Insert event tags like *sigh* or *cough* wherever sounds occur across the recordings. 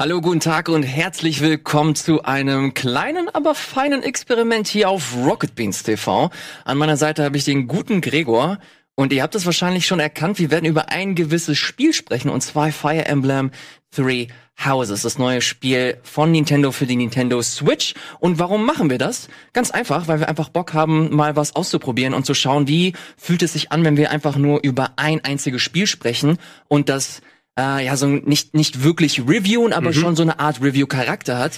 Hallo, guten Tag und herzlich willkommen zu einem kleinen, aber feinen Experiment hier auf Rocket Beans TV. An meiner Seite habe ich den guten Gregor und ihr habt es wahrscheinlich schon erkannt, wir werden über ein gewisses Spiel sprechen und zwar Fire Emblem Three Houses, das neue Spiel von Nintendo für die Nintendo Switch. Und warum machen wir das? Ganz einfach, weil wir einfach Bock haben, mal was auszuprobieren und zu schauen, wie fühlt es sich an, wenn wir einfach nur über ein einziges Spiel sprechen und das äh, ja so nicht nicht wirklich reviewen, aber mhm. schon so eine Art Review-Charakter hat.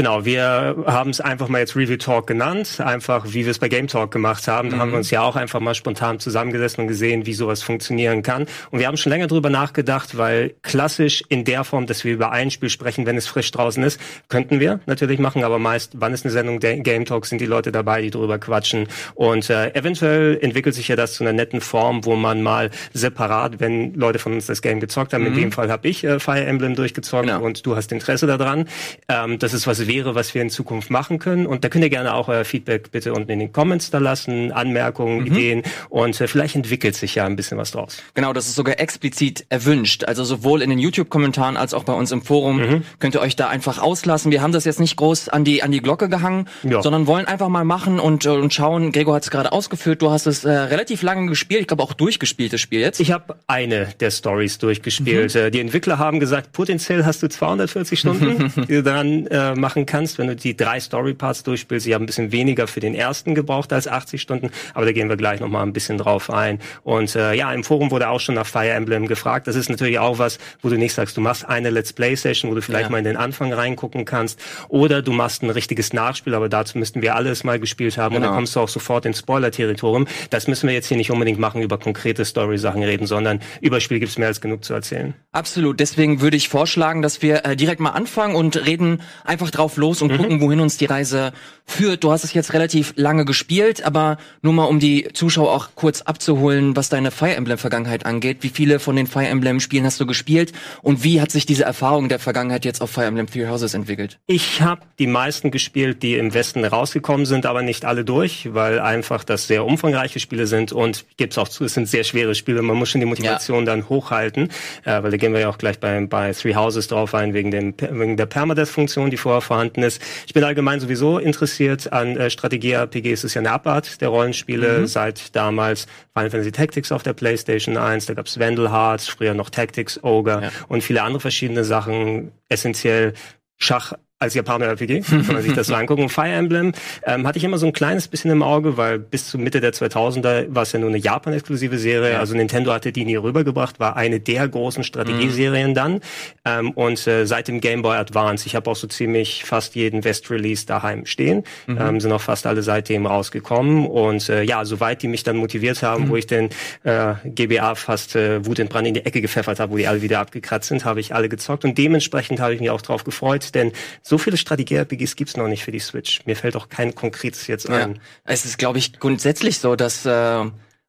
Genau, wir haben es einfach mal jetzt Review Talk genannt, einfach wie wir es bei Game Talk gemacht haben. Da mhm. haben wir uns ja auch einfach mal spontan zusammengesessen und gesehen, wie sowas funktionieren kann. Und wir haben schon länger drüber nachgedacht, weil klassisch in der Form, dass wir über ein Spiel sprechen, wenn es frisch draußen ist, könnten wir natürlich machen, aber meist, wann ist eine Sendung der Game Talk, sind die Leute dabei, die drüber quatschen. Und äh, eventuell entwickelt sich ja das zu einer netten Form, wo man mal separat, wenn Leute von uns das Game gezockt haben, mhm. in dem Fall habe ich äh, Fire Emblem durchgezockt genau. und du hast Interesse daran. Ähm, das ist was wäre, was wir in Zukunft machen können. Und da könnt ihr gerne auch euer Feedback bitte unten in den Comments da lassen, Anmerkungen, mhm. Ideen und äh, vielleicht entwickelt sich ja ein bisschen was draus. Genau, das ist sogar explizit erwünscht. Also sowohl in den YouTube-Kommentaren als auch bei uns im Forum mhm. könnt ihr euch da einfach auslassen. Wir haben das jetzt nicht groß an die an die Glocke gehangen, ja. sondern wollen einfach mal machen und, äh, und schauen. Gregor hat es gerade ausgeführt. Du hast es äh, relativ lange gespielt. Ich glaube auch durchgespielt das Spiel jetzt. Ich habe eine der Stories durchgespielt. Mhm. Äh, die Entwickler haben gesagt, potenziell hast du 240 Stunden, *laughs* daran äh, machen kannst, wenn du die drei Story-Parts durchspielst. Ich habe ein bisschen weniger für den ersten gebraucht als 80 Stunden, aber da gehen wir gleich nochmal ein bisschen drauf ein. Und äh, ja, im Forum wurde auch schon nach Fire Emblem gefragt. Das ist natürlich auch was, wo du nicht sagst, du machst eine Let's Play-Session, wo du vielleicht ja. mal in den Anfang reingucken kannst, oder du machst ein richtiges Nachspiel, aber dazu müssten wir alles mal gespielt haben genau. und dann genau. kommst du auch sofort ins Spoiler-Territorium. Das müssen wir jetzt hier nicht unbedingt machen, über konkrete Story-Sachen reden, sondern über Spiel gibt's mehr als genug zu erzählen. Absolut. Deswegen würde ich vorschlagen, dass wir äh, direkt mal anfangen und reden einfach drauf los und mhm. gucken, wohin uns die Reise führt. Du hast es jetzt relativ lange gespielt, aber nur mal um die Zuschauer auch kurz abzuholen, was deine Fire Emblem Vergangenheit angeht. Wie viele von den Fire Emblem Spielen hast du gespielt und wie hat sich diese Erfahrung der Vergangenheit jetzt auf Fire Emblem Three Houses entwickelt? Ich habe die meisten gespielt, die im Westen rausgekommen sind, aber nicht alle durch, weil einfach das sehr umfangreiche Spiele sind und gibt's auch zu, es sind sehr schwere Spiele. Man muss schon die Motivation ja. dann hochhalten, äh, weil da gehen wir ja auch gleich bei, bei Three Houses drauf ein wegen, dem, wegen der Permadeath-Funktion, die vorher vorhanden ist. Ich bin allgemein sowieso interessiert an äh, Strategie-RPG. Es ist ja eine Abart der Rollenspiele mhm. seit damals Final Fantasy Tactics auf der PlayStation 1. Da gab's Hearts, früher noch Tactics Ogre ja. und viele andere verschiedene Sachen. Essentiell Schach als Japaner-RPG, kann man sich das *laughs* so angucken. Fire Emblem ähm, hatte ich immer so ein kleines bisschen im Auge, weil bis zur Mitte der 2000er war es ja nur eine Japan-exklusive Serie. Ja. Also Nintendo hatte die nie rübergebracht, war eine der großen Strategieserien mhm. dann. Ähm, und äh, seit dem Game Boy Advance, ich habe auch so ziemlich fast jeden West-Release daheim stehen, mhm. ähm, sind auch fast alle seitdem rausgekommen. Und äh, ja, soweit die mich dann motiviert haben, mhm. wo ich den äh, GBA fast äh, Wut in Brand in die Ecke gepfeffert habe, wo die alle wieder abgekratzt sind, habe ich alle gezockt. Und dementsprechend habe ich mich auch drauf gefreut, denn so viele Strategie-RPGs gibt's noch nicht für die Switch. Mir fällt auch kein konkretes jetzt ja. ein. Es ist, glaube ich, grundsätzlich so, dass äh,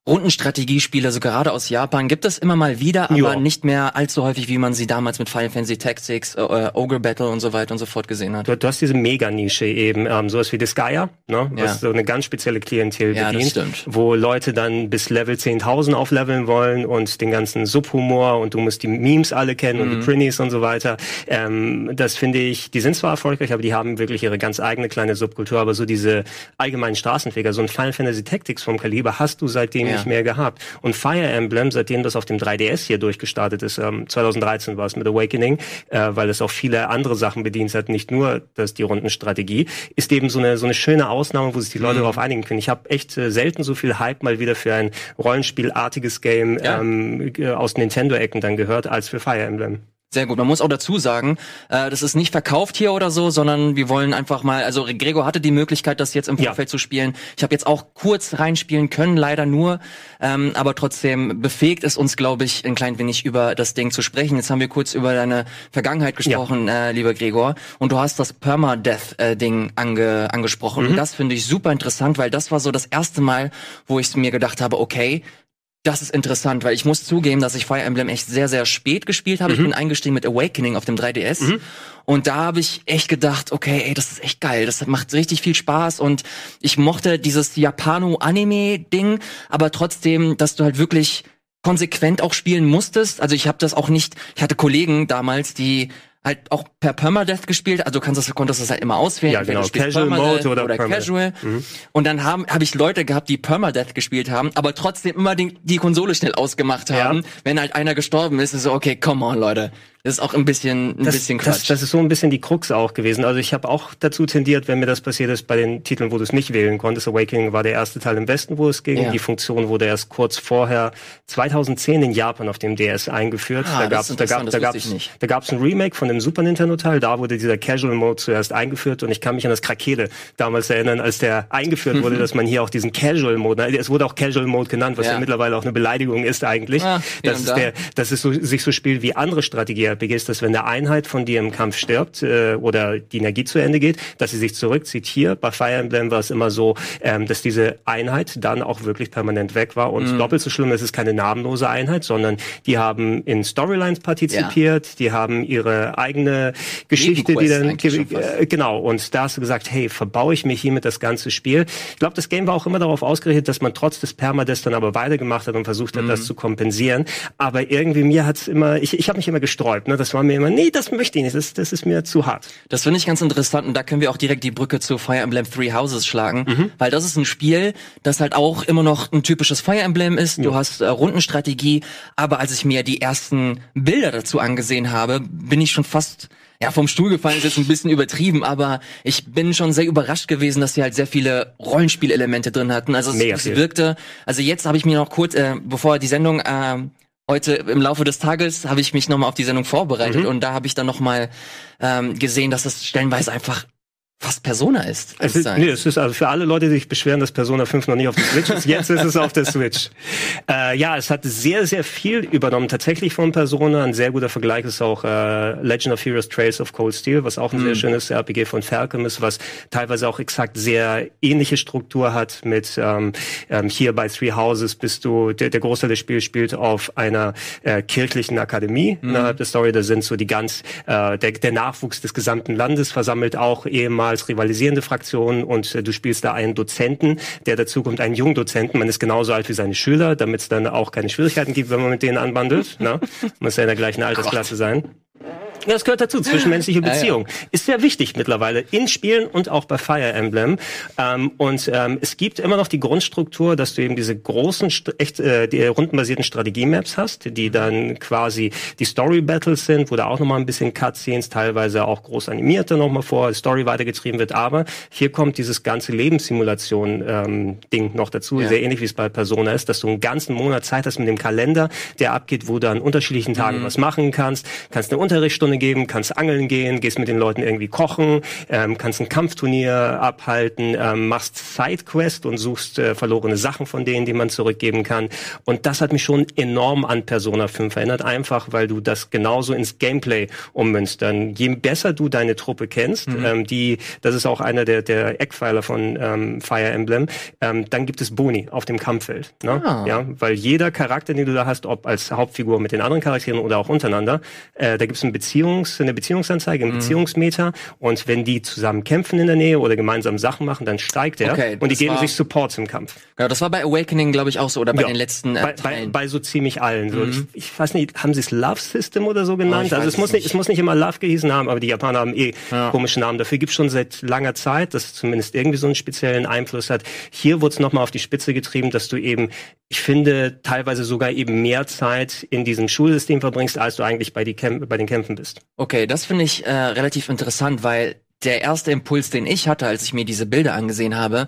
Rundenstrategiespiele, also gerade aus Japan, gibt es immer mal wieder, aber jo. nicht mehr allzu häufig, wie man sie damals mit Final Fantasy Tactics, äh, äh, Ogre Battle und so weiter und so fort gesehen hat. Du, du hast diese Mega-Nische eben, ähm, sowas wie Disgaea, ne? Ja. was so eine ganz spezielle Klientel ja, bedient, wo Leute dann bis Level 10.000 aufleveln wollen und den ganzen Subhumor und du musst die Memes alle kennen mhm. und die mhm. Prinnies und so weiter. Ähm, das finde ich, die sind zwar erfolgreich, aber die haben wirklich ihre ganz eigene kleine Subkultur, aber so diese allgemeinen Straßenfeger, so ein Final Fantasy Tactics vom Kaliber hast du seitdem ja. Nicht mehr gehabt. Und Fire Emblem, seitdem das auf dem 3DS hier durchgestartet ist, ähm, 2013 war es mit Awakening, äh, weil es auch viele andere Sachen bedient hat, nicht nur das die Rundenstrategie, ist eben so eine so eine schöne Ausnahme, wo sich die Leute mhm. darauf einigen können. Ich habe echt äh, selten so viel Hype mal wieder für ein Rollenspielartiges Game ja. ähm, äh, aus Nintendo-Ecken dann gehört, als für Fire Emblem. Sehr gut. Man muss auch dazu sagen, äh, das ist nicht verkauft hier oder so, sondern wir wollen einfach mal, also Gregor hatte die Möglichkeit, das jetzt im Vorfeld ja. zu spielen. Ich habe jetzt auch kurz reinspielen können, leider nur, ähm, aber trotzdem befähigt es uns, glaube ich, ein klein wenig über das Ding zu sprechen. Jetzt haben wir kurz über deine Vergangenheit gesprochen, ja. äh, lieber Gregor, und du hast das Permadeath-Ding äh, ange angesprochen. Mhm. Und das finde ich super interessant, weil das war so das erste Mal, wo ich mir gedacht habe, okay, das ist interessant, weil ich muss zugeben, dass ich Fire Emblem echt sehr, sehr spät gespielt habe. Mhm. Ich bin eingestiegen mit Awakening auf dem 3DS. Mhm. Und da habe ich echt gedacht, okay, ey, das ist echt geil. Das macht richtig viel Spaß. Und ich mochte dieses Japano-Anime-Ding, aber trotzdem, dass du halt wirklich konsequent auch spielen musstest. Also ich habe das auch nicht, ich hatte Kollegen damals, die halt auch per Permadeath gespielt, also du kannst das, konntest das halt immer auswählen. Ja, genau, Casual Mode oder, oder Casual. Mhm. Und dann haben habe ich Leute gehabt, die Permadeath gespielt haben, aber trotzdem immer die, die Konsole schnell ausgemacht haben, ja. wenn halt einer gestorben ist, ist so okay, come on, Leute. Das ist auch ein bisschen, ein das, bisschen Quatsch. Das, das ist so ein bisschen die Krux auch gewesen. Also ich habe auch dazu tendiert, wenn mir das passiert ist, bei den Titeln, wo du es nicht wählen konntest. Awakening war der erste Teil im Westen, wo es ging. Ja. Die Funktion wurde erst kurz vorher 2010 in Japan auf dem DS eingeführt. Ah, da gab es da gab, da gab's, da gab's ein Remake von dem Super Nintendo Teil. Da wurde dieser Casual Mode zuerst eingeführt und ich kann mich an das Krakele damals erinnern, als der eingeführt wurde, *laughs* dass man hier auch diesen Casual Mode, es wurde auch Casual Mode genannt, was ja, ja mittlerweile auch eine Beleidigung ist eigentlich, ah, dass, da. der, dass es so, sich so spielt wie andere Strategie-RPGs, dass wenn der Einheit von dir im Kampf stirbt äh, oder die Energie zu Ende geht, dass sie sich zurückzieht. Hier bei Fire Emblem war es immer so, ähm, dass diese Einheit dann auch wirklich permanent weg war. Und mhm. doppelt so schlimm, es ist keine namenlose Einheit, sondern die haben in Storylines partizipiert, ja. die haben ihre eigene Geschichte, die dann äh, genau. Und da hast du gesagt, hey, verbaue ich mich hiermit das ganze Spiel. Ich glaube, das Game war auch immer darauf ausgerichtet, dass man trotz des Permades dann aber weitergemacht hat und versucht hat, mhm. das zu kompensieren. Aber irgendwie mir hat's immer, ich, ich habe mich immer gesträubt. Ne? Das war mir immer, nee, das möchte ich nicht, das, das ist mir zu hart. Das finde ich ganz interessant und da können wir auch direkt die Brücke zu Fire Emblem Three Houses schlagen, mhm. weil das ist ein Spiel, das halt auch immer noch ein typisches Fire Emblem ist. Du ja. hast äh, Rundenstrategie, aber als ich mir die ersten Bilder dazu angesehen habe, bin ich schon fast ja, vom Stuhl gefallen ist jetzt ein bisschen übertrieben, aber ich bin schon sehr überrascht gewesen, dass sie halt sehr viele Rollenspielelemente drin hatten. Also es, es wirkte, also jetzt habe ich mir noch kurz, äh, bevor die Sendung äh, heute im Laufe des Tages habe ich mich nochmal auf die Sendung vorbereitet mhm. und da habe ich dann nochmal ähm, gesehen, dass das stellenweise einfach fast Persona ist. Es ist nee, es ist also für alle Leute, die sich beschweren, dass Persona 5 noch nicht auf der Switch ist, jetzt ist es auf der Switch. *laughs* Äh, ja, es hat sehr, sehr viel übernommen. Tatsächlich von Persona. Ein sehr guter Vergleich ist auch äh, Legend of Heroes Trails of Cold Steel, was auch ein mhm. sehr schönes RPG von Falcom ist, was teilweise auch exakt sehr ähnliche Struktur hat mit ähm, ähm, hier bei Three Houses bist du, der, der Großteil des Spiels spielt auf einer äh, kirchlichen Akademie mhm. innerhalb der Story. Da sind so die ganz, äh, der, der Nachwuchs des gesamten Landes versammelt auch ehemals als rivalisierende Fraktionen und äh, du spielst da einen Dozenten, der dazu kommt, einen jungen Dozenten. Man ist genauso alt wie seine Schüler, damit es dann auch keine Schwierigkeiten gibt, wenn man mit denen anbandelt. Ne? *laughs* Muss ja in der gleichen Altersklasse sein. Ja, das gehört dazu, zwischenmenschliche Beziehung. *laughs* Ja, ja. Ist sehr wichtig mittlerweile in Spielen und auch bei Fire Emblem. Ähm, und ähm, es gibt immer noch die Grundstruktur, dass du eben diese großen, echt äh, die rundenbasierten Strategie-Maps hast, die dann quasi die Story-Battles sind, wo da auch nochmal ein bisschen Cutscenes, teilweise auch groß animierte nochmal vor, Story weitergetrieben wird. Aber hier kommt dieses ganze Lebenssimulation-Ding ähm, noch dazu, ja. sehr ähnlich wie es bei Persona ist, dass du einen ganzen Monat Zeit hast mit dem Kalender, der abgeht, wo du an unterschiedlichen Tagen mhm. was machen kannst, kannst eine Unterrichtsstunde Stunde geben, kannst angeln gehen, gehst mit den Leuten irgendwie kochen, ähm, kannst ein Kampfturnier abhalten, ähm, machst Sidequest und suchst äh, verlorene Sachen von denen, die man zurückgeben kann. Und das hat mich schon enorm an Persona 5 verändert, einfach weil du das genauso ins Gameplay ummünzt. Dann je besser du deine Truppe kennst, mhm. ähm, die, das ist auch einer der, der Eckpfeiler von ähm, Fire Emblem, ähm, dann gibt es Boni auf dem Kampffeld. Ne? Ah. Ja, weil jeder Charakter, den du da hast, ob als Hauptfigur mit den anderen Charakteren oder auch untereinander, äh, da gibt es einen Beziehung Beziehungs, eine Beziehungsanzeige, ein mhm. Beziehungsmeter. Und wenn die zusammen kämpfen in der Nähe oder gemeinsam Sachen machen, dann steigt er. Okay, und die geben sich Supports im Kampf. Genau, das war bei Awakening, glaube ich, auch so, oder bei ja, den letzten äh, bei, bei, bei, so ziemlich allen. So. Mhm. Ich, ich, weiß nicht, haben sie es Love System oder so genannt? Oh, also es muss nicht, es muss nicht immer Love gehießen haben, aber die Japaner haben eh ja. komische Namen. Dafür gibt es schon seit langer Zeit, dass es zumindest irgendwie so einen speziellen Einfluss hat. Hier wurde es nochmal auf die Spitze getrieben, dass du eben, ich finde, teilweise sogar eben mehr Zeit in diesem Schulsystem verbringst, als du eigentlich bei, die Kämp bei den Kämpfen bist. Okay, das finde ich äh, relativ interessant, weil der erste Impuls, den ich hatte, als ich mir diese Bilder angesehen habe,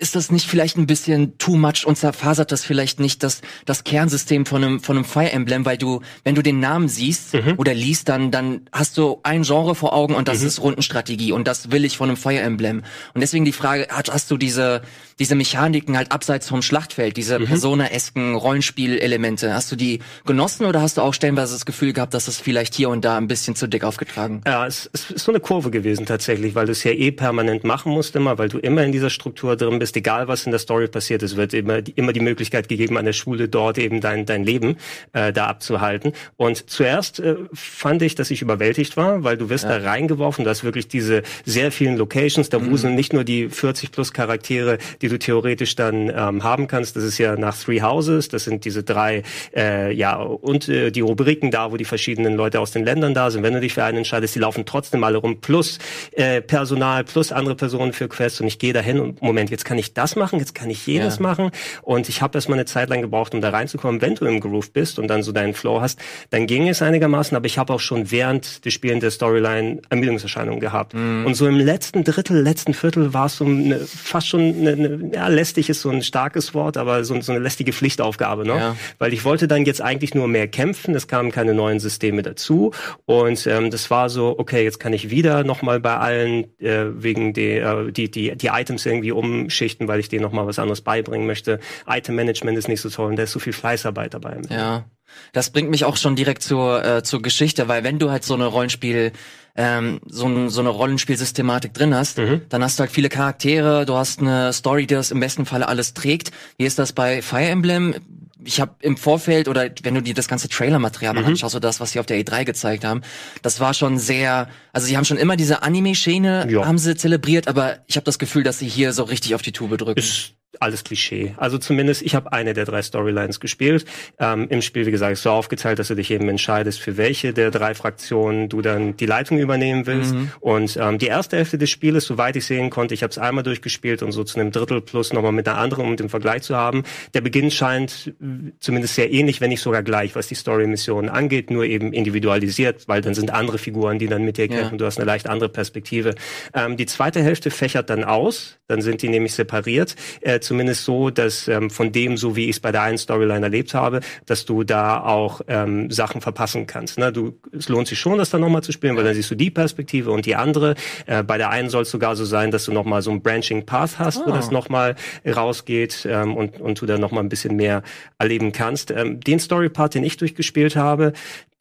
ist das nicht vielleicht ein bisschen too much und zerfasert das vielleicht nicht das, das Kernsystem von einem, von einem Fire Emblem, weil du, wenn du den Namen siehst mhm. oder liest, dann, dann hast du ein Genre vor Augen und das mhm. ist Rundenstrategie und das will ich von einem Fire Emblem. Und deswegen die Frage, hast, hast du diese, diese Mechaniken halt abseits vom Schlachtfeld, diese mhm. Persona-esken Rollenspielelemente, hast du die genossen oder hast du auch stellenweise das Gefühl gehabt, dass es vielleicht hier und da ein bisschen zu dick aufgetragen? Ja, es, es ist so eine Kurve gewesen tatsächlich, weil du es ja eh permanent machen musst immer, weil du immer in dieser Struktur drin bist ist egal, was in der Story passiert, es wird immer, immer die Möglichkeit gegeben, an der Schule dort eben dein, dein Leben äh, da abzuhalten. Und zuerst äh, fand ich, dass ich überwältigt war, weil du wirst ja. da reingeworfen, du hast wirklich diese sehr vielen Locations, da mhm. wuseln nicht nur die 40 plus Charaktere, die du theoretisch dann ähm, haben kannst, das ist ja nach Three Houses, das sind diese drei, äh, ja, und äh, die Rubriken da, wo die verschiedenen Leute aus den Ländern da sind. Wenn du dich für einen entscheidest, die laufen trotzdem alle rum, plus äh, Personal, plus andere Personen für Quests und ich gehe dahin und Moment, jetzt kann ich das machen, jetzt kann ich jenes ja. machen und ich habe erstmal eine Zeit lang gebraucht, um da reinzukommen. Wenn du im Groove bist und dann so deinen Flow hast, dann ging es einigermaßen, aber ich habe auch schon während des Spielen der Storyline Ermüdungserscheinungen gehabt. Mhm. Und so im letzten Drittel, letzten Viertel war es so eine, fast schon eine, eine, ja, lästig ist so ein starkes Wort, aber so, so eine lästige Pflichtaufgabe, ne? Ja. Weil ich wollte dann jetzt eigentlich nur mehr kämpfen, es kamen keine neuen Systeme dazu und ähm, das war so, okay, jetzt kann ich wieder nochmal bei allen äh, wegen der, äh, die, die, die Items irgendwie umschichten, weil ich denen nochmal was anderes beibringen möchte. Item Management ist nicht so toll und da ist so viel Fleißarbeit dabei. Ja. Das bringt mich auch schon direkt zur, äh, zur Geschichte, weil wenn du halt so eine Rollenspiel, ähm, so, so eine Rollenspielsystematik drin hast, mhm. dann hast du halt viele Charaktere, du hast eine Story, die das im besten Falle alles trägt. Wie ist das bei Fire Emblem? Ich habe im Vorfeld oder wenn du dir das ganze Trailer-Material mhm. anschaust, so das, was sie auf der E3 gezeigt haben, das war schon sehr, also sie haben schon immer diese Anime-Schiene, ja. haben sie zelebriert, aber ich habe das Gefühl, dass sie hier so richtig auf die Tube drücken. Ist alles Klischee. Also zumindest, ich habe eine der drei Storylines gespielt. Ähm, Im Spiel, wie gesagt, ist so aufgeteilt, dass du dich eben entscheidest, für welche der drei Fraktionen du dann die Leitung übernehmen willst. Mhm. Und ähm, die erste Hälfte des Spieles, soweit ich sehen konnte, ich habe es einmal durchgespielt und so zu einem Drittel plus nochmal mit einer anderen, um den Vergleich zu haben. Der Beginn scheint zumindest sehr ähnlich, wenn nicht sogar gleich, was die Story-Missionen angeht, nur eben individualisiert, weil dann sind andere Figuren, die dann mit dir kämpfen. Ja. Du hast eine leicht andere Perspektive. Ähm, die zweite Hälfte fächert dann aus, dann sind die nämlich separiert. Äh, zumindest so, dass ähm, von dem, so wie ich es bei der einen Storyline erlebt habe, dass du da auch ähm, Sachen verpassen kannst. Ne? Du, es lohnt sich schon, das dann nochmal zu spielen, weil dann siehst du die Perspektive und die andere. Äh, bei der einen soll es sogar so sein, dass du nochmal so ein Branching Path hast, oh. wo das nochmal rausgeht ähm, und, und du dann nochmal ein bisschen mehr erleben kannst. Ähm, den Story-Part, den ich durchgespielt habe,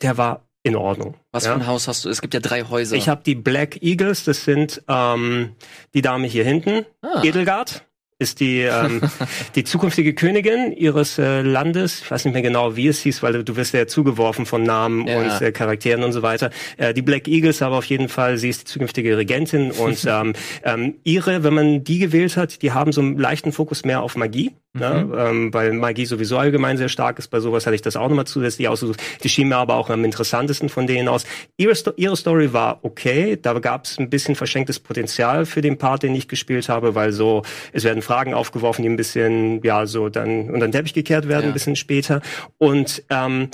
der war in Ordnung. Was ja? für ein Haus hast du? Es gibt ja drei Häuser. Ich habe die Black Eagles, das sind ähm, die Dame hier hinten, ah. Edelgard ist die ähm, *laughs* die zukünftige Königin ihres äh, Landes. Ich weiß nicht mehr genau, wie es hieß, weil du wirst ja zugeworfen von Namen ja. und äh, Charakteren und so weiter. Äh, die Black Eagles aber auf jeden Fall, sie ist die zukünftige Regentin *laughs* und ähm, ähm, ihre, wenn man die gewählt hat, die haben so einen leichten Fokus mehr auf Magie. Ne? Mhm. Ja, ähm, weil Magie sowieso allgemein sehr stark ist. Bei sowas hatte ich das auch nochmal zusätzlich ausgesucht. Die schien mir aber auch am interessantesten von denen aus. Ihre, Sto ihre Story war okay. Da gab es ein bisschen verschenktes Potenzial für den Part, den ich gespielt habe, weil so, es werden Fragen aufgeworfen, die ein bisschen, ja, so dann unter den Teppich gekehrt werden, ja. ein bisschen später. Und ähm,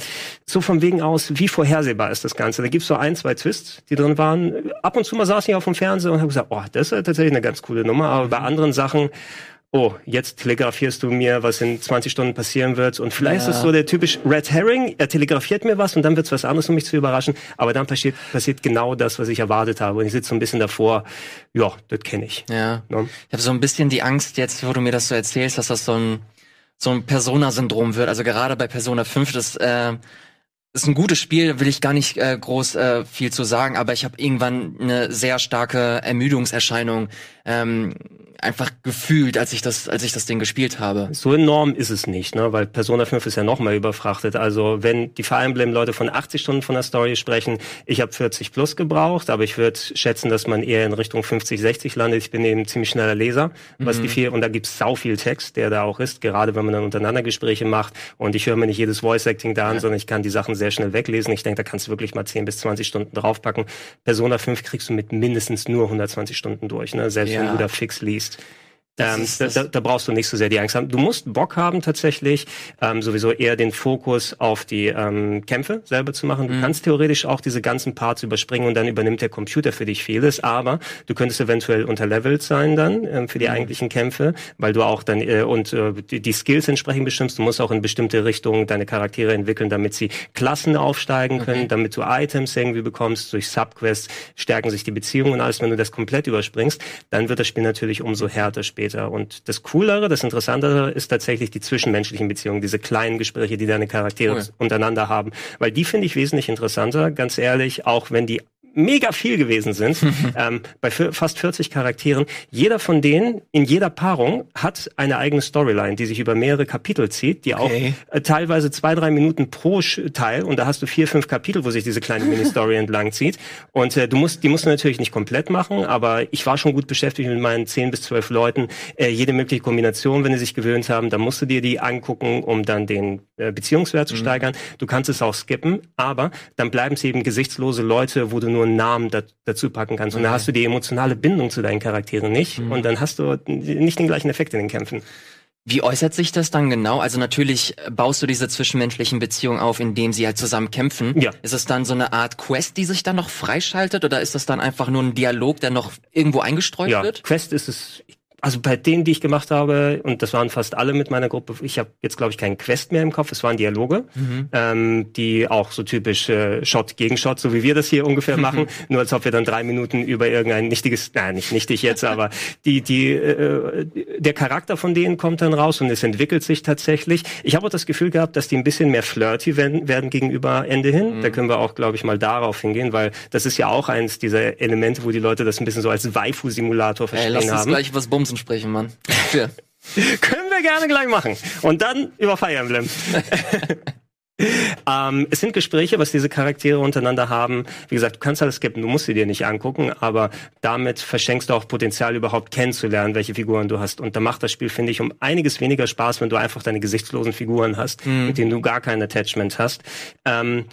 so von wegen aus, wie vorhersehbar ist das Ganze? Da gibt's so ein, zwei Twists, die drin waren. Ab und zu mal saß ich auf dem Fernseher und habe gesagt, oh, das ist tatsächlich eine ganz coole Nummer. Aber bei anderen Sachen oh, jetzt telegrafierst du mir, was in 20 Stunden passieren wird. Und vielleicht ja. ist es so der typisch Red Herring, er telegrafiert mir was und dann wird es was anderes, um mich zu überraschen. Aber dann passiert, passiert genau das, was ich erwartet habe. Und ich sitze so ein bisschen davor, ja, das kenne ich. Ja. ja. Ich habe so ein bisschen die Angst jetzt, wo du mir das so erzählst, dass das so ein, so ein Persona-Syndrom wird. Also gerade bei Persona 5, das äh, ist ein gutes Spiel, will ich gar nicht äh, groß äh, viel zu sagen, aber ich habe irgendwann eine sehr starke Ermüdungserscheinung ähm, einfach gefühlt, als ich das, als ich das Ding gespielt habe. So enorm ist es nicht, ne? weil Persona 5 ist ja noch mal überfrachtet. Also wenn die Fire Emblem Leute von 80 Stunden von der Story sprechen, ich habe 40 plus gebraucht, aber ich würde schätzen, dass man eher in Richtung 50, 60 landet. Ich bin eben ziemlich schneller Leser, was mhm. die viel, und da gibt's sau viel Text, der da auch ist, gerade wenn man dann untereinander Gespräche macht und ich höre mir nicht jedes Voice Acting da an, ja. sondern ich kann die Sachen sehr schnell weglesen. Ich denke, da kannst du wirklich mal 10 bis 20 Stunden draufpacken. Persona 5 kriegst du mit mindestens nur 120 Stunden durch, ne? selbst ja. wenn du da fix liest. ist Ähm, da, da, brauchst du nicht so sehr die Angst haben. Du musst Bock haben tatsächlich, ähm, sowieso eher den Fokus auf die ähm, Kämpfe selber zu machen. Du mhm. kannst theoretisch auch diese ganzen Parts überspringen und dann übernimmt der Computer für dich vieles, aber du könntest eventuell unterlevelt sein dann ähm, für die mhm. eigentlichen Kämpfe, weil du auch dann äh, und äh, die, die, Skills entsprechend bestimmst. Du musst auch in bestimmte Richtungen deine Charaktere entwickeln, damit sie Klassen aufsteigen können, okay. damit du Items irgendwie bekommst. Durch Subquests stärken sich die Beziehungen und alles. Wenn du das komplett überspringst, dann wird das Spiel natürlich umso härter später später. Und das Coolere, das Interessantere ist tatsächlich die zwischenmenschlichen Beziehungen, diese kleinen Gespräche, die deine Charaktere cool. untereinander haben. Weil die finde ich wesentlich interessanter, ganz ehrlich, auch wenn die mega viel gewesen sind, *laughs* ähm, bei fast 40 Charakteren. Jeder von denen in jeder Paarung hat eine eigene Storyline, die sich über mehrere Kapitel zieht, die okay. auch äh, teilweise zwei, drei Minuten pro Teil und da hast du vier, fünf Kapitel, wo sich diese kleine Mini-Story *laughs* entlang zieht. Und äh, du musst, die musst du natürlich nicht komplett machen, aber ich war schon gut beschäftigt mit meinen zehn bis zwölf Leuten. Äh, jede mögliche Kombination, wenn die sich gewöhnt haben, dann musst du dir die angucken, um dann den äh, Beziehungswert zu mhm. steigern. Du kannst es auch skippen, aber dann bleiben es eben gesichtslose Leute, wo du nur einen Namen da, dazu packen kannst. Und okay. da hast du die emotionale Bindung zu deinen Charakteren nicht. Mhm. Und dann hast du nicht den gleichen Effekt in den Kämpfen. Wie äußert sich das dann genau? Also natürlich baust du diese zwischenmenschlichen Beziehungen auf, indem sie halt zusammen kämpfen. Ja. Ist es dann so eine Art Quest, die sich dann noch freischaltet, oder ist das dann einfach nur ein Dialog, der noch irgendwo eingestreut ja, wird? Quest ist es also bei denen, die ich gemacht habe, und das waren fast alle mit meiner Gruppe, ich habe jetzt, glaube ich, keinen Quest mehr im Kopf, es waren Dialoge, mhm. ähm, die auch so typisch äh, Shot gegen Shot, so wie wir das hier ungefähr machen, *laughs* nur als ob wir dann drei Minuten über irgendein nichtiges, nein, nicht nichtig jetzt, aber die, die, äh, der Charakter von denen kommt dann raus und es entwickelt sich tatsächlich. Ich habe auch das Gefühl gehabt, dass die ein bisschen mehr flirty werden, werden gegenüber Ende hin. Mhm. Da können wir auch, glaube ich, mal darauf hingehen, weil das ist ja auch eins dieser Elemente, wo die Leute das ein bisschen so als Waifu-Simulator verstehen Ey, lass haben. Lass gleich was bumsen Chancen sprechen, Mann. *laughs* Können wir gerne gleich machen. Und dann über Fire Emblem. *laughs* *laughs* ähm, es sind Gespräche, was diese Charaktere untereinander haben. Wie gesagt, du kannst alles skippen, du musst sie dir nicht angucken, aber damit verschenkst du auch Potenzial, überhaupt kennenzulernen, welche Figuren du hast. Und da macht das Spiel, finde ich, um einiges weniger Spaß, wenn du einfach deine gesichtslosen Figuren hast, mhm. mit denen du gar kein Attachment hast. Ähm,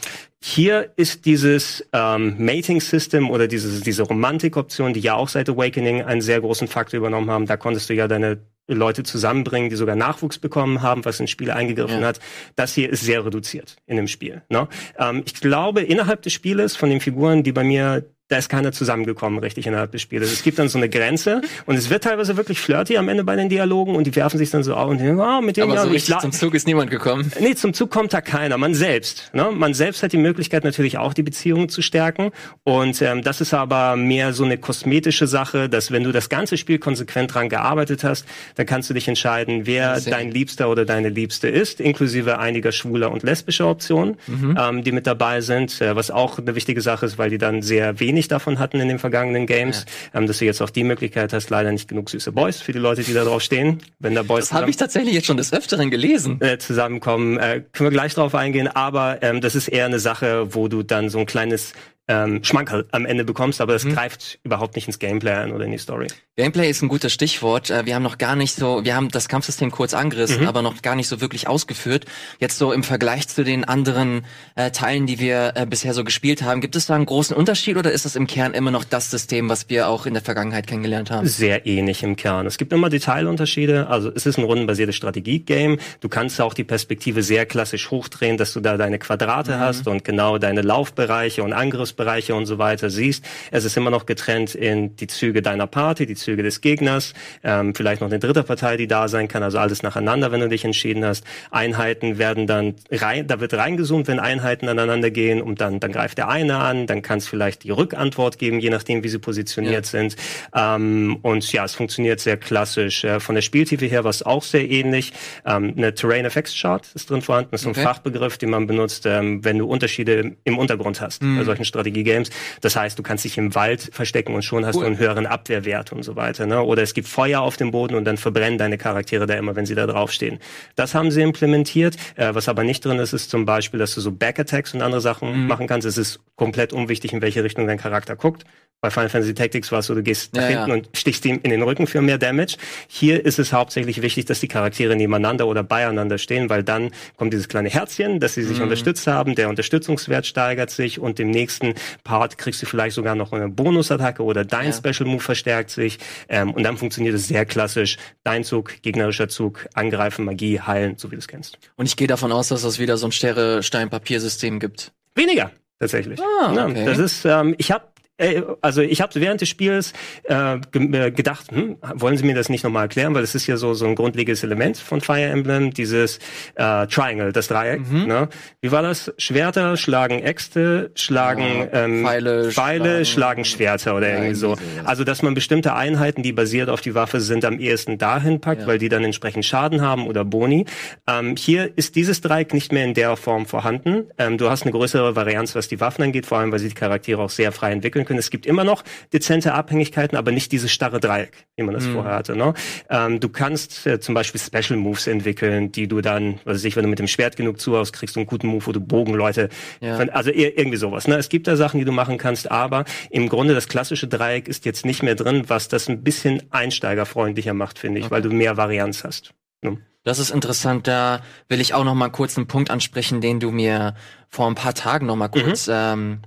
hier ist dieses ähm, Mating-System oder dieses, diese Romantik-Option, die ja auch seit Awakening einen sehr großen Faktor übernommen haben. Da konntest du ja deine Leute zusammenbringen, die sogar Nachwuchs bekommen haben, was ins Spiel eingegriffen ja. hat. Das hier ist sehr reduziert in dem Spiel. Ne? Ähm, ich glaube, innerhalb des Spieles von den Figuren, die bei mir da ist keiner zusammengekommen richtig innerhalb des Spieles. Es gibt dann so eine Grenze und es wird teilweise wirklich flirty am Ende bei den Dialogen und die werfen sich dann so auf und denken, oh, mit dem Aber ja, so richtig zum Zug ist niemand gekommen. Nee, zum Zug kommt da keiner, man selbst. Ne? Man selbst hat die Möglichkeit natürlich auch die Beziehungen zu stärken und ähm, das ist aber mehr so eine kosmetische Sache, dass wenn du das ganze Spiel konsequent dran gearbeitet hast, dann kannst du dich entscheiden, wer dein Liebster oder deine Liebste ist, inklusive einiger schwuler und lesbischer Optionen, mhm. ähm, die mit dabei sind, äh, was auch eine wichtige Sache ist, weil die dann sehr wenig wenig davon hatten in den vergangenen Games, ja. ähm, dass du jetzt auch die Möglichkeit hast, leider nicht genug süße Boys für die Leute, die da drauf stehen. Wenn da Boys das habe ich tatsächlich jetzt schon des Öfteren gelesen. Äh, zusammenkommen, äh, können wir gleich drauf eingehen, aber ähm, das ist eher eine Sache, wo du dann so ein kleines ähm, Schmankerl am Ende bekommst, aber es mhm. greift überhaupt nicht ins Gameplay ein oder in die Story. Gameplay ist ein gutes Stichwort. Äh, wir haben noch gar nicht so, wir haben das Kampfsystem kurz angerissen, mhm. aber noch gar nicht so wirklich ausgeführt. Jetzt so im Vergleich zu den anderen äh, Teilen, die wir äh, bisher so gespielt haben, gibt es da einen großen Unterschied oder ist das im Kern immer noch das System, was wir auch in der Vergangenheit kennengelernt haben? Sehr ähnlich im Kern. Es gibt immer Detailunterschiede. Also es ist ein rundenbasiertes Strategie-Game. Du kannst auch die Perspektive sehr klassisch hochdrehen, dass du da deine Quadrate mhm. hast und genau deine Laufbereiche und Angriffsbereiche und so weiter siehst. Es ist immer noch getrennt in die Züge deiner Party, die Züge des Gegners, ähm, vielleicht noch eine dritte Partei, die da sein kann, also alles nacheinander, wenn du dich entschieden hast. Einheiten werden dann rein, da wird reingezoomt, wenn Einheiten aneinander gehen und dann, dann greift der eine an, dann kann es vielleicht die Rückantwort geben, je nachdem, wie sie positioniert ja. sind. Ähm, und ja, es funktioniert sehr klassisch. Äh, von der Spieltiefe her war es auch sehr ähnlich. Ähm, eine Terrain Effects Chart ist drin vorhanden, das ist okay. ein Fachbegriff, den man benutzt, ähm, wenn du Unterschiede im Untergrund hast mhm. bei solchen Strategie-Games. Das heißt, du kannst dich im Wald verstecken und schon hast cool. du einen höheren Abwehrwert und so weiter. Ne? Oder es gibt Feuer auf dem Boden und dann verbrennen deine Charaktere da immer, wenn sie da draufstehen. Das haben sie implementiert. Äh, was aber nicht drin ist, ist zum Beispiel, dass du so Backattacks und andere Sachen mhm. machen kannst. Es ist komplett unwichtig, in welche Richtung dein Charakter guckt. Bei Final Fantasy Tactics war es so, du gehst nach hinten ja. und stichst ihm in den Rücken für mehr Damage. Hier ist es hauptsächlich wichtig, dass die Charaktere nebeneinander oder beieinander stehen, weil dann kommt dieses kleine Herzchen, dass sie sich mhm. unterstützt haben, der Unterstützungswert steigert sich und im nächsten Part kriegst du vielleicht sogar noch eine Bonusattacke oder dein ja. Special Move verstärkt sich ähm, und dann funktioniert es sehr klassisch. Dein Zug, gegnerischer Zug, angreifen, Magie, heilen, so wie du es kennst. Und ich gehe davon aus, dass es wieder so ein Sterre-Stein-Papiersystem gibt. Weniger tatsächlich. Ah, okay. Ja, das ist, ähm, ich habe äh, also ich habe während des Spiels äh, äh, gedacht, hm, wollen Sie mir das nicht nochmal erklären, weil es ist ja so so ein grundlegendes Element von Fire Emblem, dieses äh, Triangle, das Dreieck. Mhm. Ne? Wie war das? Schwerter schlagen Äxte, schlagen ja, ähm, Pfeile, Pfeile schlagen, schlagen, Schwerter oder irgendwie so. Also dass man bestimmte Einheiten, die basiert auf die Waffe sind, am ehesten dahin packt, ja. weil die dann entsprechend Schaden haben oder Boni. Ähm, hier ist dieses Dreieck nicht mehr in der Form vorhanden. Ähm, du hast eine größere Varianz, was die Waffen angeht, vor allem weil sie die Charaktere auch sehr frei entwickeln können. Es gibt immer noch dezente Abhängigkeiten, aber nicht dieses starre Dreieck, wie man das mhm. vorher hatte. Ne? Ähm, du kannst äh, zum Beispiel Special Moves entwickeln, die du dann, was weiß ich, wenn du mit dem Schwert genug zuhaust, kriegst du einen guten Move, wo du Bogenleute, ja. also irgendwie sowas. Ne? Es gibt da Sachen, die du machen kannst, aber im Grunde das klassische Dreieck ist jetzt nicht mehr drin, was das ein bisschen einsteigerfreundlicher macht, finde ich, okay. weil du mehr Varianz hast. Ne? Das ist interessant. Da will ich auch noch mal kurz einen Punkt ansprechen, den du mir vor ein paar Tagen noch mal mhm. kurz mhm. ähm,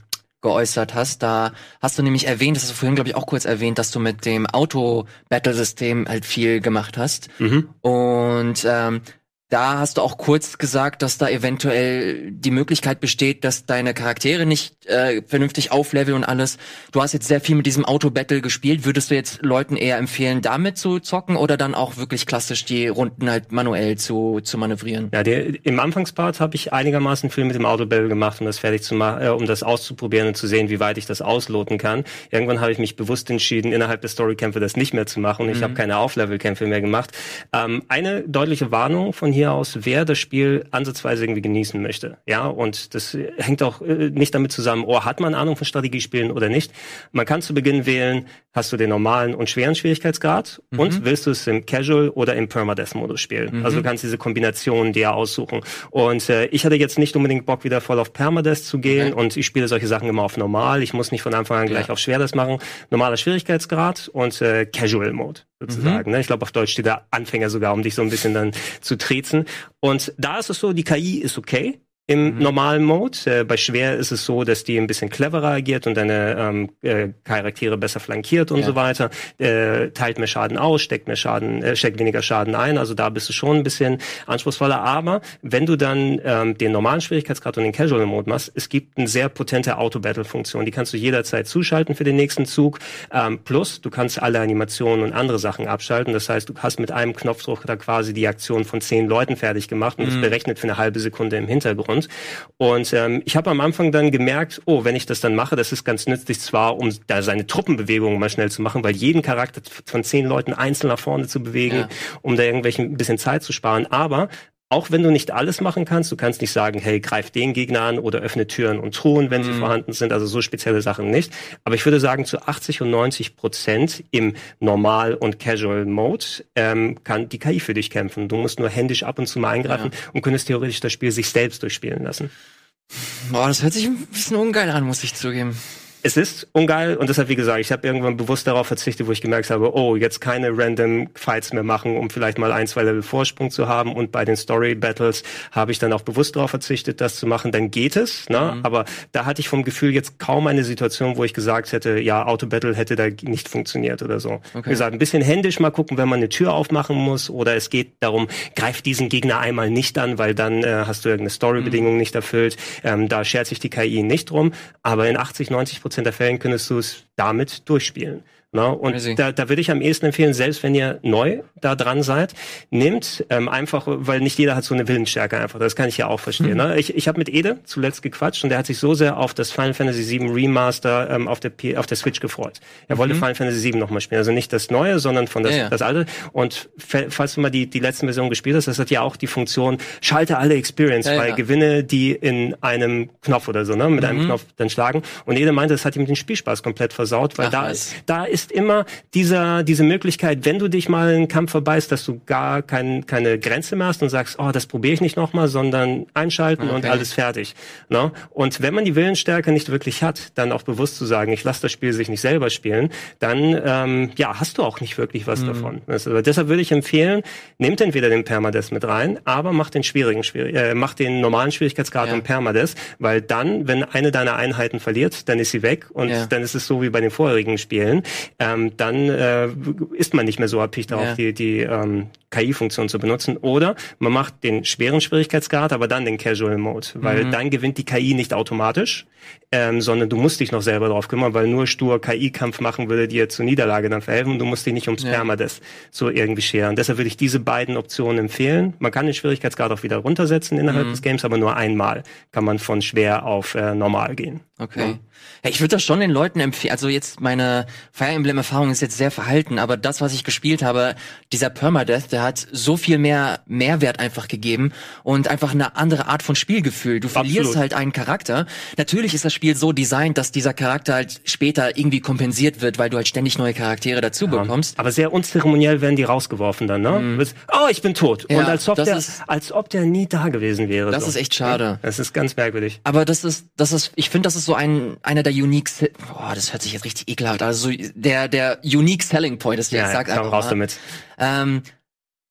geäußert hast. Da hast du nämlich erwähnt, das hast du vorhin, glaube ich, auch kurz erwähnt, dass du mit dem Auto-Battle-System halt viel gemacht hast. Mhm. Und ähm, da hast du auch kurz gesagt, dass da eventuell die Möglichkeit besteht, dass deine Charaktere nicht äh, vernünftig aufleveln und alles. Du hast jetzt sehr viel mit diesem Auto-Battle gespielt. Würdest du jetzt Leuten eher empfehlen, damit zu zocken oder dann auch wirklich klassisch die Runden halt manuell zu, zu manövrieren? Ja, der, im Anfangspart habe ich einigermaßen viel mit dem Auto-Battle gemacht, um das fertig zu machen, äh, um das auszuprobieren und zu sehen, wie weit ich das ausloten kann. Irgendwann habe ich mich bewusst entschieden, innerhalb der Storykämpfe das nicht mehr zu machen. Ich mhm. habe keine Auflevel-Kämpfe mehr gemacht. Ähm, eine deutliche Warnung von hier aus, wer das Spiel ansatzweise irgendwie genießen möchte. Ja, und das hängt auch äh, nicht damit zusammen, oh, hat man Ahnung von Strategiespielen oder nicht. Man kann zu Beginn wählen, hast du den normalen und schweren Schwierigkeitsgrad mhm. und willst du es im Casual oder im Permadeath-Modus spielen. Mhm. Also du kannst diese Kombination dir aussuchen. Und äh, ich hatte jetzt nicht unbedingt Bock, wieder voll auf Permadeath zu gehen okay. und ich spiele solche Sachen immer auf normal. Ich muss nicht von Anfang an gleich ja. auf schwer das machen. Normaler Schwierigkeitsgrad und äh, Casual Mode sozusagen. Mhm. Ne? Ich glaube, auf Deutsch steht der Anfänger sogar, um dich so ein bisschen dann zu triezen. Und da ist es so, die KI ist okay im mhm. normalen Mode. Äh, bei schwer ist es so, dass die ein bisschen cleverer agiert und deine ähm, äh, Charaktere besser flankiert und ja. so weiter. Äh, teilt mehr Schaden aus, steckt mehr Schaden, äh, steckt weniger Schaden ein. Also da bist du schon ein bisschen anspruchsvoller. Aber wenn du dann ähm, den normalen Schwierigkeitsgrad und den Casual Mode machst, es gibt eine sehr potente Auto-Battle-Funktion. Die kannst du jederzeit zuschalten für den nächsten Zug. Ähm, plus, du kannst alle Animationen und andere Sachen abschalten. Das heißt, du hast mit einem Knopfdruck da quasi die Aktion von zehn Leuten fertig gemacht und mhm. das berechnet für eine halbe Sekunde im Hintergrund. Hintergrund. Und ähm, ich habe am Anfang dann gemerkt, oh, wenn ich das dann mache, das ist ganz nützlich zwar, um da seine Truppenbewegungen mal schnell zu machen, weil jeden Charakter von zehn Leuten einzeln nach vorne zu bewegen, ja. um da irgendwelchen ein bisschen Zeit zu sparen. Aber auch wenn du nicht alles machen kannst, du kannst nicht sagen, hey, greif den Gegner an oder öffne Türen und Truhen, wenn mhm. sie vorhanden sind, also so spezielle Sachen nicht. Aber ich würde sagen, zu 80 und 90 Prozent im Normal- und Casual-Mode ähm, kann die KI für dich kämpfen. Du musst nur händisch ab und zu mal eingreifen ja. und könntest theoretisch das Spiel sich selbst durchspielen lassen. Boah, das hört sich ein bisschen ungeil an, muss ich zugeben es ist ungeil und deshalb, wie gesagt, ich habe irgendwann bewusst darauf verzichtet, wo ich gemerkt habe, oh, jetzt keine random Fights mehr machen, um vielleicht mal ein, zwei Level Vorsprung zu haben. Und bei den Story Battles habe ich dann auch bewusst darauf verzichtet, das zu machen. Dann geht es, ne? Mhm. Aber da hatte ich vom Gefühl jetzt kaum eine Situation, wo ich gesagt hätte, ja, Auto Battle hätte da nicht funktioniert oder so. Okay. Wie gesagt, ein bisschen händisch mal gucken, wenn man eine Tür aufmachen muss oder es geht darum, greif diesen Gegner einmal nicht an, weil dann äh, hast du irgendeine Story-Bedingung mhm. nicht erfüllt. Ähm, da schert sich die KI nicht drum. Aber in 80, 90 Prozent Prozent der Fällen könntest du es damit durchspielen. Ne? Und da, da würde ich am ehesten empfehlen, selbst wenn ihr neu da dran seid, nehmt ähm, einfach, weil nicht jeder hat so eine Willensstärke einfach. Das kann ich ja auch verstehen. Mhm. Ne? Ich, ich habe mit Ede zuletzt gequatscht und der hat sich so sehr auf das Final Fantasy VII Remaster ähm, auf, der P auf der Switch gefreut. Er mhm. wollte Final Fantasy VII nochmal spielen. Also nicht das Neue, sondern von das, ja, ja. das alte. Und falls du mal die, die letzten Version gespielt hast, das hat ja auch die Funktion, schalte alle Experience, ja, weil Gewinne, die in einem Knopf oder so, ne, mit mhm. einem Knopf dann schlagen. Und Ede meinte, das hat ihm den Spielspaß komplett versaut, weil Ach, da, ist, da ist ist immer dieser, diese Möglichkeit, wenn du dich mal einen Kampf verbeißt, dass du gar kein, keine Grenze mehr hast und sagst, oh, das probiere ich nicht nochmal, sondern einschalten okay. und alles fertig. No? Ne? Und wenn man die Willensstärke nicht wirklich hat, dann auch bewusst zu sagen, ich lasse das Spiel sich nicht selber spielen, dann ähm, ja, hast du auch nicht wirklich was mhm. davon. Also, deshalb würde ich empfehlen, nehmt entweder den Permadeath mit rein, aber mach den schwierigen, schwierig, äh, mach den normalen Schwierigkeitsgrad ja. und Permadeath, weil dann, wenn eine deiner Einheiten verliert, dann ist sie weg und ja. dann ist es so wie bei den vorherigen Spielen. Ähm, dann äh, ist man nicht mehr so abhängig darauf, ja. die, die ähm, KI-Funktion zu benutzen. Oder man macht den schweren Schwierigkeitsgrad, aber dann den Casual Mode, weil mhm. dann gewinnt die KI nicht automatisch, ähm, sondern du musst dich noch selber drauf kümmern, weil nur stur KI-Kampf machen würde dir zur Niederlage dann verhelfen und du musst dich nicht ums ja. Permades so irgendwie scheren. Deshalb würde ich diese beiden Optionen empfehlen. Man kann den Schwierigkeitsgrad auch wieder runtersetzen innerhalb mhm. des Games, aber nur einmal kann man von schwer auf äh, normal gehen. Okay. Ja. Ja, ich würde das schon den Leuten empfehlen. Also jetzt meine Fire Emblem Erfahrung ist jetzt sehr verhalten, aber das, was ich gespielt habe, dieser Permadeath, der hat so viel mehr Mehrwert einfach gegeben und einfach eine andere Art von Spielgefühl. Du verlierst Absolut. halt einen Charakter. Natürlich ist das Spiel so designt, dass dieser Charakter halt später irgendwie kompensiert wird, weil du halt ständig neue Charaktere dazu ja, bekommst. Aber sehr unzeremoniell werden die rausgeworfen dann, ne? Mhm. Oh, ich bin tot. Ja, und als ob der, ist, als ob der nie da gewesen wäre. Das so. ist echt schade. Das ist ganz merkwürdig. Aber das ist, das ist, ich finde, das ist so ein einer der Unique, boah, das hört sich jetzt richtig ekelhaft, also der der Unique Selling Point ist, ja, ich sag einfach raus mal. damit. Ähm,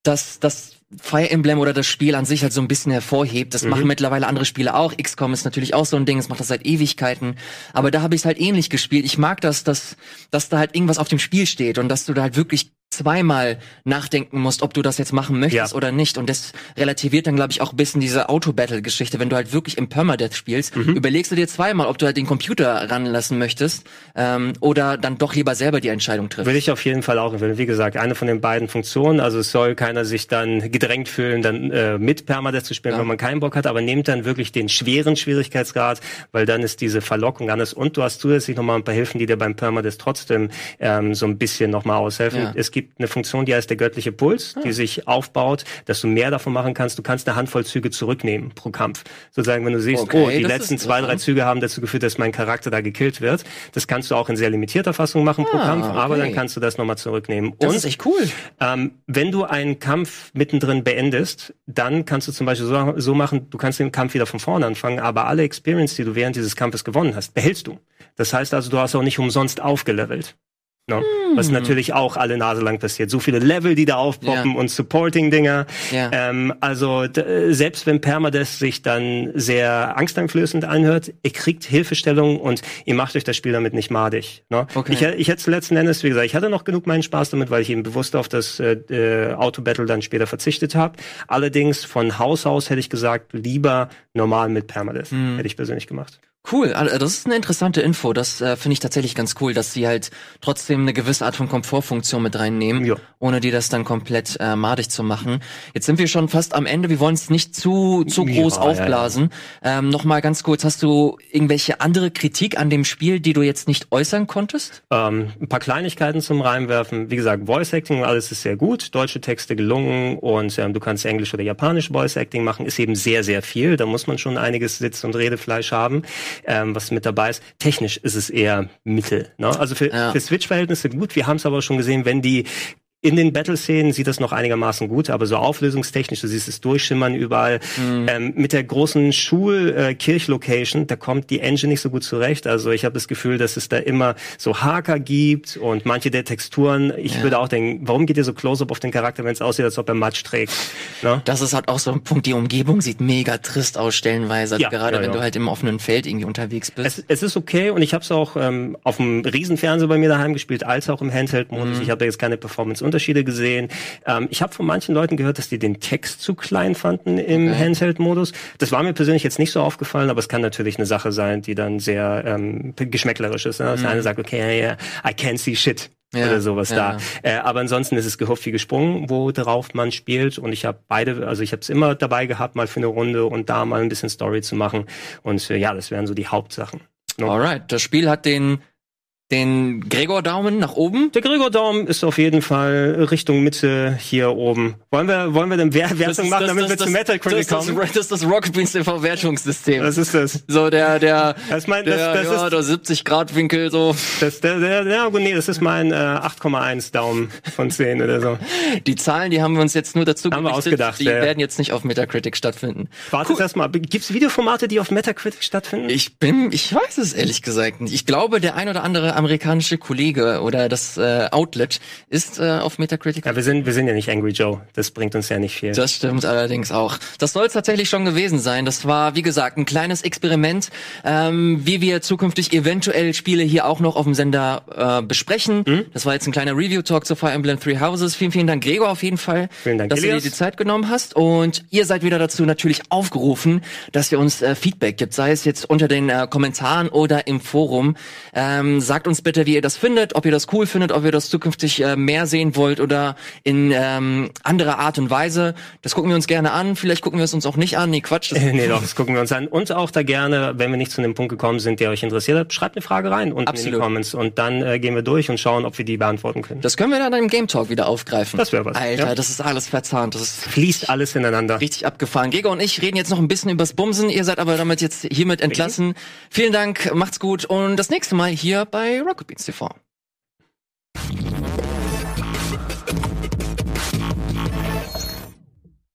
dass das Fire Emblem oder das Spiel an sich halt so ein bisschen hervorhebt. Das mhm. machen mittlerweile andere Spiele auch. XCOM ist natürlich auch so ein Ding, das macht das seit Ewigkeiten. Aber da habe ich es halt ähnlich gespielt. Ich mag das, dass, dass da halt irgendwas auf dem Spiel steht und dass du da halt wirklich zweimal nachdenken musst, ob du das jetzt machen möchtest ja. oder nicht. Und das relativiert dann, glaube ich, auch ein bisschen diese Auto-Battle-Geschichte. Wenn du halt wirklich im Permadeath spielst, mhm. überlegst du dir zweimal, ob du halt den Computer ranlassen möchtest ähm, oder dann doch lieber selber die Entscheidung triffst. Will ich auf jeden Fall auch empfehlen. Wie gesagt, eine von den beiden Funktionen. Also es soll keiner sich dann gedrängt fühlen, dann äh, mit Permadeath zu spielen, ja. wenn man keinen Bock hat, aber nehmt dann wirklich den schweren Schwierigkeitsgrad, weil dann ist diese Verlockung anders und du hast zusätzlich nochmal ein paar Hilfen, die dir beim Permadeath trotzdem ähm, so ein bisschen nochmal aushelfen. Ja. Es gibt gibt eine Funktion, die heißt der göttliche Puls, ah. die sich aufbaut, dass du mehr davon machen kannst. Du kannst eine Handvoll Züge zurücknehmen pro Kampf. Sozusagen, wenn du siehst, okay, oh, die letzten zwei, drei Züge haben dazu geführt, dass mein Charakter da gekillt wird. Das kannst du auch in sehr limitierter Fassung machen ah, pro Kampf, okay. aber dann kannst du das nochmal zurücknehmen. Das Und, ist echt cool. Ähm, wenn du einen Kampf mittendrin beendest, dann kannst du zum Beispiel so, so machen, du kannst den Kampf wieder von vorne anfangen, aber alle Experience, die du während dieses Kampfes gewonnen hast, behältst du. Das heißt also, du hast auch nicht umsonst aufgelevelt. No? Hm. Was natürlich auch alle Nase lang passiert. So viele Level, die da aufpoppen ja. und Supporting-Dinger. Ja. Ähm, also selbst wenn Permadeath sich dann sehr angsteinflößend anhört, ihr kriegt Hilfestellung und ihr macht euch das Spiel damit nicht madig. No? Okay. Ich, ich hätte letzten Endes, wie gesagt, ich hatte noch genug meinen Spaß damit, weil ich eben bewusst auf das äh, äh Auto-Battle dann später verzichtet habe. Allerdings von Haus aus hätte ich gesagt, lieber normal mit Permadeath. Hm. Hätte ich persönlich gemacht. Cool, also das ist eine interessante Info. Das äh, finde ich tatsächlich ganz cool, dass sie halt trotzdem eine gewisse Art von Komfortfunktion mit reinnehmen, ja. ohne die das dann komplett äh, madig zu machen. Jetzt sind wir schon fast am Ende. Wir wollen es nicht zu zu groß ja, aufblasen. Ja. Ähm, Nochmal ganz kurz: Hast du irgendwelche andere Kritik an dem Spiel, die du jetzt nicht äußern konntest? Ähm, ein paar Kleinigkeiten zum Reinwerfen. Wie gesagt, Voice Acting alles ist sehr gut, deutsche Texte gelungen und ähm, du kannst Englisch oder Japanisch Voice Acting machen. Ist eben sehr sehr viel. Da muss man schon einiges Sitz und Redefleisch haben ähm, was mit dabei ist. Technisch ist es eher Mittel. Ne? Also für, ja. für Switch-Verhältnisse gut. Wir haben es aber schon gesehen, wenn die in den Battle-Szenen sieht das noch einigermaßen gut, aber so auflösungstechnisch, du siehst es durchschimmern überall. Mhm. Ähm, mit der großen Schul-Kirch-Location, äh, da kommt die Engine nicht so gut zurecht. Also ich habe das Gefühl, dass es da immer so Haker gibt und manche der Texturen, ich ja. würde auch denken, warum geht ihr so close-up auf den Charakter, wenn es aussieht, als ob er Matsch trägt? Ne? Das ist halt auch so ein Punkt, die Umgebung sieht mega trist aus stellenweise, ja, gerade ja, wenn du halt im offenen Feld irgendwie unterwegs bist. Es, es ist okay und ich habe es auch ähm, auf dem Riesenfernseher bei mir daheim gespielt, als auch im Handheld-Modus. Mhm. Ich habe da jetzt keine Performance Unterschiede gesehen. Ähm, ich habe von manchen Leuten gehört, dass die den Text zu klein fanden im okay. Handheld-Modus. Das war mir persönlich jetzt nicht so aufgefallen, aber es kann natürlich eine Sache sein, die dann sehr ähm, geschmäcklerisch ist. Ne? Dass mhm. einer sagt, okay, yeah, I can't see shit. Ja, oder sowas ja. da. Äh, aber ansonsten ist es gehupft wie gesprungen, wo drauf man spielt. Und ich habe beide, also ich habe es immer dabei gehabt, mal für eine Runde und da mal ein bisschen Story zu machen. Und äh, ja, das wären so die Hauptsachen. No? Alright, das Spiel hat den den Gregor-Daumen nach oben? Der Gregor-Daumen ist auf jeden Fall Richtung Mitte hier oben. Wollen wir, wollen wir denn Wer Wertung machen, damit das, wir das, zu Metacritic kommen? Das, ist das Rocket Beans TV-Wertungssystem. Was ist das? So der, der, das mein, das, der, das ja, ist, der 70 Grad Winkel so. Das, der, der, ja, gut, nee, das ist mein äh, 8,1 Daumen von 10 oder so. Die Zahlen, die haben wir uns jetzt nur dazu haben wir ausgedacht. Die ja. werden jetzt nicht auf Metacritic stattfinden. Warte cool. erst mal. Gibt's Videoformate, die auf Metacritic stattfinden? Ich bin, ich weiß es ehrlich gesagt nicht. Ich glaube, der ein oder andere amerikanische Kollege oder das äh, Outlet ist äh, auf Metacritic. Ja, wir sind, wir sind ja nicht Angry Joe. Das bringt uns ja nicht viel. Das stimmt allerdings auch. Das soll es tatsächlich schon gewesen sein. Das war, wie gesagt, ein kleines Experiment, ähm, wie wir zukünftig eventuell Spiele hier auch noch auf dem Sender äh, besprechen. Mhm. Das war jetzt ein kleiner Review-Talk zu Fire Emblem Three Houses. Vielen, vielen Dank, Gregor, auf jeden Fall, vielen Dank, dass Elias. du dir die Zeit genommen hast. Und ihr seid wieder dazu natürlich aufgerufen, dass ihr uns äh, Feedback gibt, sei es jetzt unter den äh, Kommentaren oder im Forum. Ähm, sagt uns bitte, wie ihr das findet, ob ihr das cool findet, ob ihr das zukünftig äh, mehr sehen wollt oder in ähm, anderer Art und Weise. Das gucken wir uns gerne an. Vielleicht gucken wir es uns auch nicht an. Nee, Quatsch. Das nee, doch, das gucken wir uns an. Und auch da gerne, wenn wir nicht zu einem Punkt gekommen sind, der euch interessiert hat, schreibt eine Frage rein unten Absolut. in die Comments und dann äh, gehen wir durch und schauen, ob wir die beantworten können. Das können wir dann im Game Talk wieder aufgreifen. Das wäre was. Alter, ja. das ist alles verzahnt. Das ist fließt alles ineinander. Richtig abgefahren. Gregor und ich reden jetzt noch ein bisschen übers Bumsen. Ihr seid aber damit jetzt hiermit entlassen. Vielen Dank, macht's gut und das nächste Mal hier bei Rocket Beans TV.